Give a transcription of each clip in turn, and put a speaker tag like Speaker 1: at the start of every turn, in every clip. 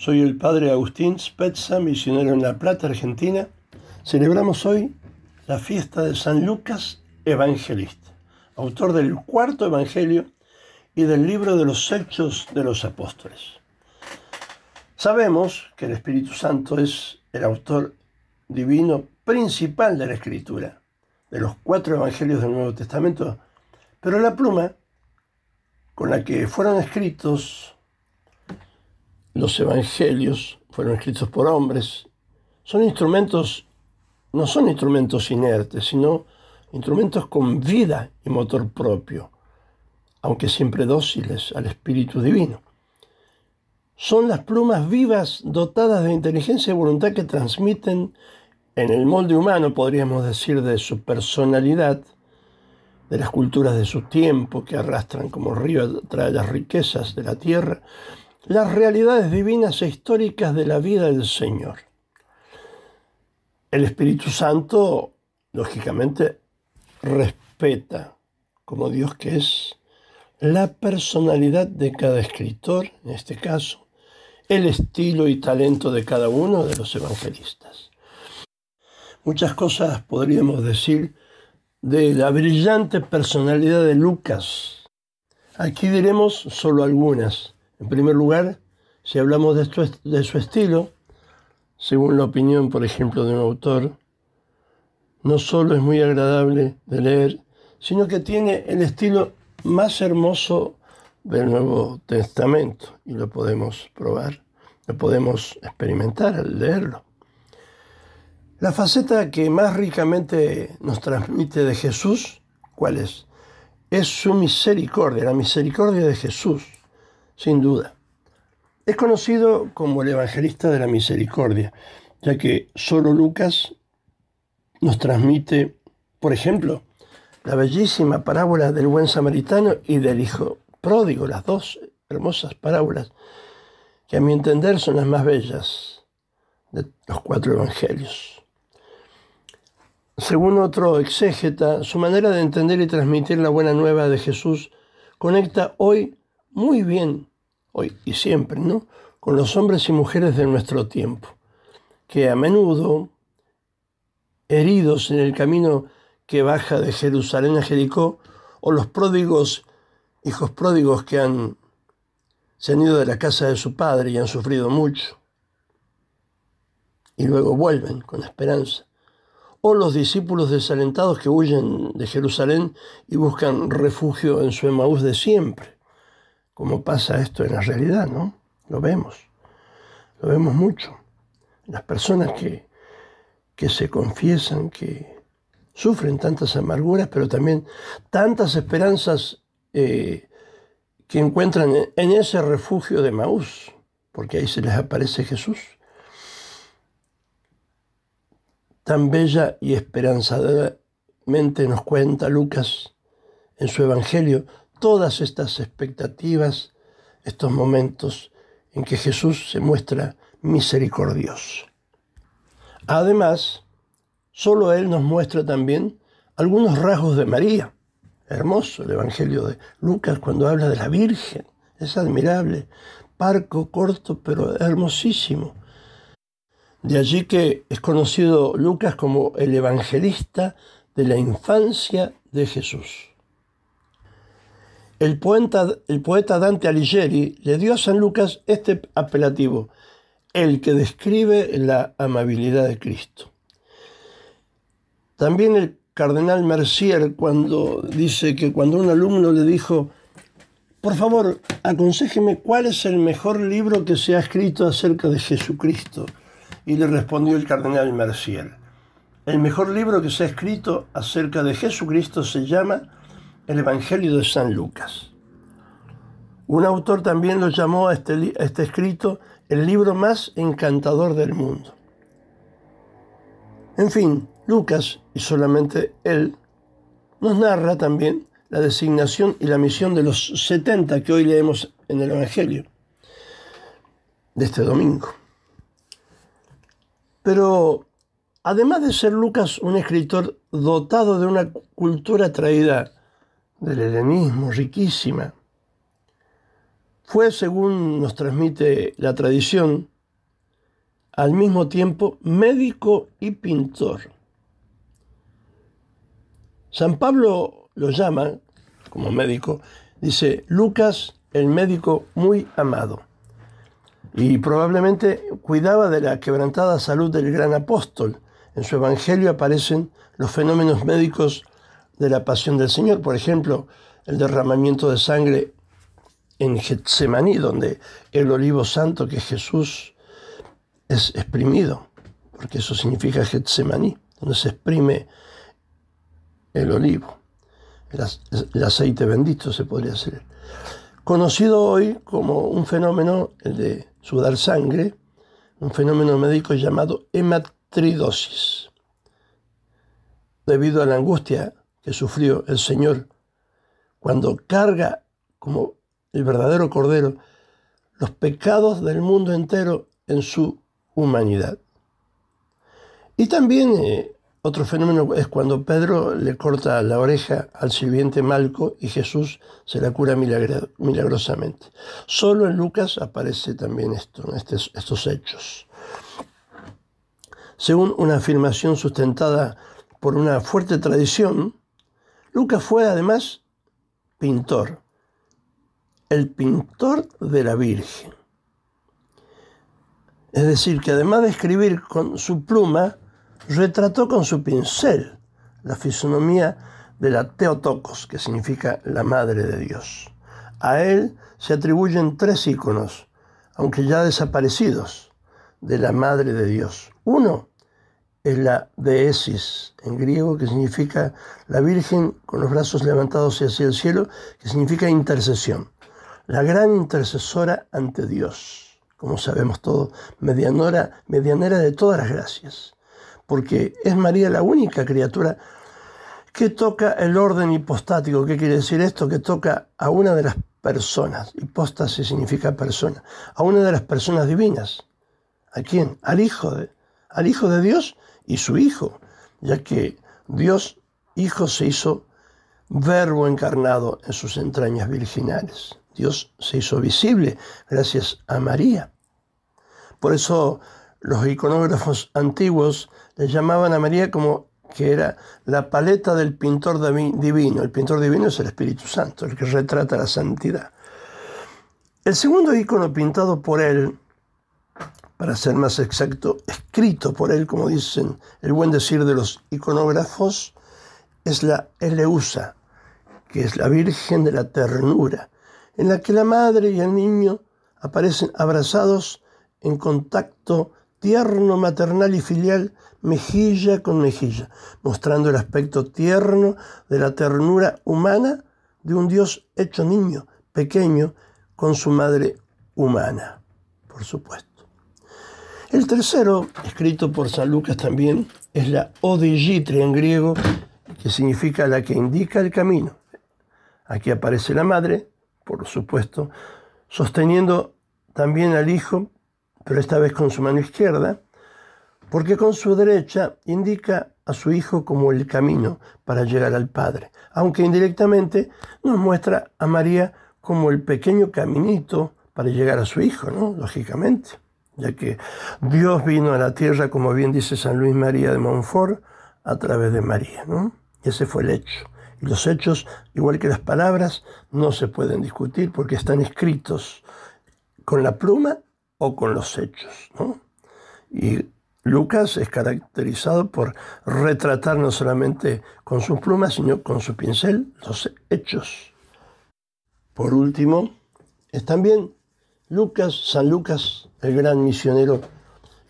Speaker 1: Soy el padre Agustín Spezza, misionero en La Plata, Argentina. Celebramos hoy la fiesta de San Lucas Evangelista, autor del cuarto Evangelio y del libro de los Hechos de los Apóstoles. Sabemos que el Espíritu Santo es el autor divino principal de la Escritura, de los cuatro Evangelios del Nuevo Testamento, pero la pluma con la que fueron escritos los evangelios fueron escritos por hombres, son instrumentos, no son instrumentos inertes, sino instrumentos con vida y motor propio, aunque siempre dóciles al Espíritu Divino. Son las plumas vivas dotadas de inteligencia y voluntad que transmiten en el molde humano, podríamos decir, de su personalidad, de las culturas de su tiempo que arrastran como río tras las riquezas de la tierra, las realidades divinas e históricas de la vida del Señor. El Espíritu Santo, lógicamente, respeta, como Dios que es, la personalidad de cada escritor, en este caso, el estilo y talento de cada uno de los evangelistas. Muchas cosas podríamos decir de la brillante personalidad de Lucas. Aquí diremos solo algunas en primer lugar, si hablamos de, su estilo, según la opinión, por ejemplo, de un autor, no solo es muy agradable de leer, sino que tiene el estilo más hermoso del Nuevo Testamento y lo podemos probar, lo podemos experimentar al leerlo. La faceta que más ricamente nos transmite de Jesús, ¿cuál es? Es su misericordia, la misericordia de Jesús sin duda. Es conocido como el evangelista de la misericordia, ya que solo Lucas nos transmite, por ejemplo, la bellísima parábola del buen samaritano y del hijo pródigo, las dos hermosas parábolas, que a mi entender son las más bellas de los cuatro evangelios. Según otro exégeta, su manera de entender y transmitir la buena nueva de Jesús conecta hoy muy bien hoy y siempre, ¿no? Con los hombres y mujeres de nuestro tiempo, que a menudo, heridos en el camino que baja de Jerusalén a Jericó, o los pródigos, hijos pródigos que han, se han ido de la casa de su padre y han sufrido mucho, y luego vuelven con esperanza, o los discípulos desalentados que huyen de Jerusalén y buscan refugio en su Emaús de siempre cómo pasa esto en la realidad, ¿no? Lo vemos, lo vemos mucho. Las personas que, que se confiesan, que sufren tantas amarguras, pero también tantas esperanzas eh, que encuentran en ese refugio de Maús, porque ahí se les aparece Jesús. Tan bella y esperanzadoramente nos cuenta Lucas en su Evangelio todas estas expectativas, estos momentos en que Jesús se muestra misericordioso. Además, solo Él nos muestra también algunos rasgos de María. Hermoso el Evangelio de Lucas cuando habla de la Virgen. Es admirable, parco, corto, pero hermosísimo. De allí que es conocido Lucas como el evangelista de la infancia de Jesús. El poeta, Dante Alighieri le dio a San Lucas este apelativo, el que describe la amabilidad de Cristo. También el cardenal Mercier cuando dice que cuando un alumno le dijo, por favor, aconsejeme cuál es el mejor libro que se ha escrito acerca de Jesucristo. Y le respondió el cardenal Mercier, el mejor libro que se ha escrito acerca de Jesucristo se llama el Evangelio de San Lucas. Un autor también lo llamó a este, este escrito el libro más encantador del mundo. En fin, Lucas, y solamente él, nos narra también la designación y la misión de los 70 que hoy leemos en el Evangelio de este domingo. Pero además de ser Lucas un escritor dotado de una cultura traída del helenismo riquísima. Fue, según nos transmite la tradición, al mismo tiempo médico y pintor. San Pablo lo llama, como médico, dice Lucas el médico muy amado. Y probablemente cuidaba de la quebrantada salud del gran apóstol. En su evangelio aparecen los fenómenos médicos de la pasión del Señor, por ejemplo, el derramamiento de sangre en Getsemaní, donde el olivo santo que es Jesús es exprimido, porque eso significa Getsemaní, donde se exprime el olivo, el, aceite bendito se podría decir. Conocido hoy como un fenómeno, el de sudar sangre, un fenómeno médico llamado hematridosis, debido a la angustia que sufrió el Señor cuando carga como el verdadero Cordero los pecados del mundo entero en su humanidad. Y también eh, otro fenómeno es cuando Pedro le corta la oreja al sirviente Malco y Jesús se la cura milagrosamente. Solo en Lucas aparece también esto, estos hechos. Según una afirmación sustentada por una fuerte tradición, Lucas fue además pintor, el pintor de la Virgen. Es decir, que además de escribir con su pluma, retrató con su pincel la fisonomía de la Teotocos, que significa la Madre de Dios. A él se atribuyen tres íconos, aunque ya desaparecidos, de la Madre de Dios. Uno es la Deesis, en griego, que significa la Virgen con los brazos levantados hacia el cielo, que significa intercesión. La gran intercesora ante Dios, como sabemos todos, medianora, medianera de todas las gracias porque es María la única criatura que toca el orden hipostático. ¿Qué quiere decir esto? Que toca a una de las personas, hipóstasis significa persona, a una de las personas divinas. ¿A quién? Al Hijo de, al Hijo de Dios y su Hijo, ya que Dios Hijo se hizo verbo encarnado en sus entrañas virginales. Dios se hizo visible gracias a María. Por eso los iconógrafos antiguos le llamaban a María como que era la paleta del pintor divino. El pintor divino es el Espíritu Santo, el que retrata la santidad. El segundo icono pintado por él, para ser más exacto, escrito por él, como dicen el buen decir de los iconógrafos, es la Eleusa, que es la Virgen de la Ternura, en la que la madre y el niño aparecen abrazados en contacto tierno, maternal y filial, mejilla con mejilla, mostrando el aspecto tierno de la ternura humana de un Dios hecho niño, pequeño, con su madre humana, por supuesto. El tercero, escrito por San Lucas también, es la Odigitria en griego, que significa la que indica el camino. Aquí aparece la madre, por supuesto, sosteniendo también al hijo pero esta vez con su mano izquierda, porque con su derecha indica a su hijo como el camino para llegar al Padre, aunque indirectamente nos muestra a María como el pequeño caminito para llegar a su hijo, ¿no? Lógicamente, ya que Dios vino a la tierra, como bien dice San Luis María de Montfort, a través de María, ¿no? Ese fue el hecho. Y los hechos, igual que las palabras, no se pueden discutir porque están escritos con la pluma o con los hechos. Y Lucas es caracterizado por retratar no solamente con sus plumas, sino con su pincel los hechos. Por último, es también Lucas, San Lucas, el gran misionero,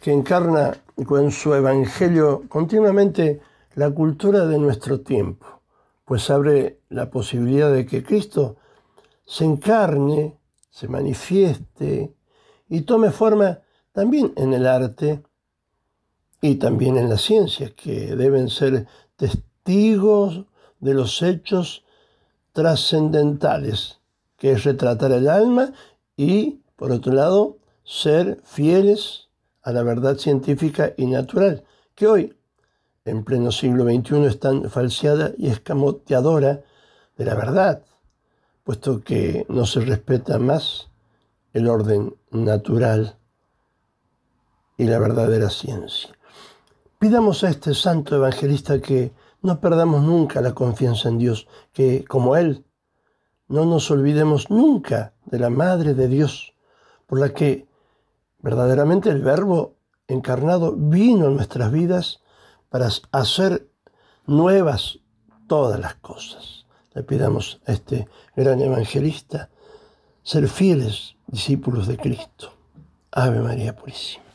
Speaker 1: que encarna con su evangelio continuamente la cultura de nuestro tiempo, pues abre la posibilidad de que Cristo se encarne, se manifieste, y tome forma también en el arte y también en las ciencias, que deben ser testigos de los hechos trascendentales, que es retratar el alma y, por otro lado, ser fieles a la verdad científica y natural, que hoy, en pleno siglo XXI, es tan falseada y escamoteadora de la verdad, puesto que no se respeta más el orden natural y la verdadera ciencia. Pidamos a este santo evangelista que no perdamos nunca la confianza en Dios, que como Él no nos olvidemos nunca de la Madre de Dios, por la que verdaderamente el Verbo encarnado vino en nuestras vidas para hacer nuevas todas las cosas. Le pidamos a este gran evangelista ser fieles discípulos de Cristo. Ave María Purísima.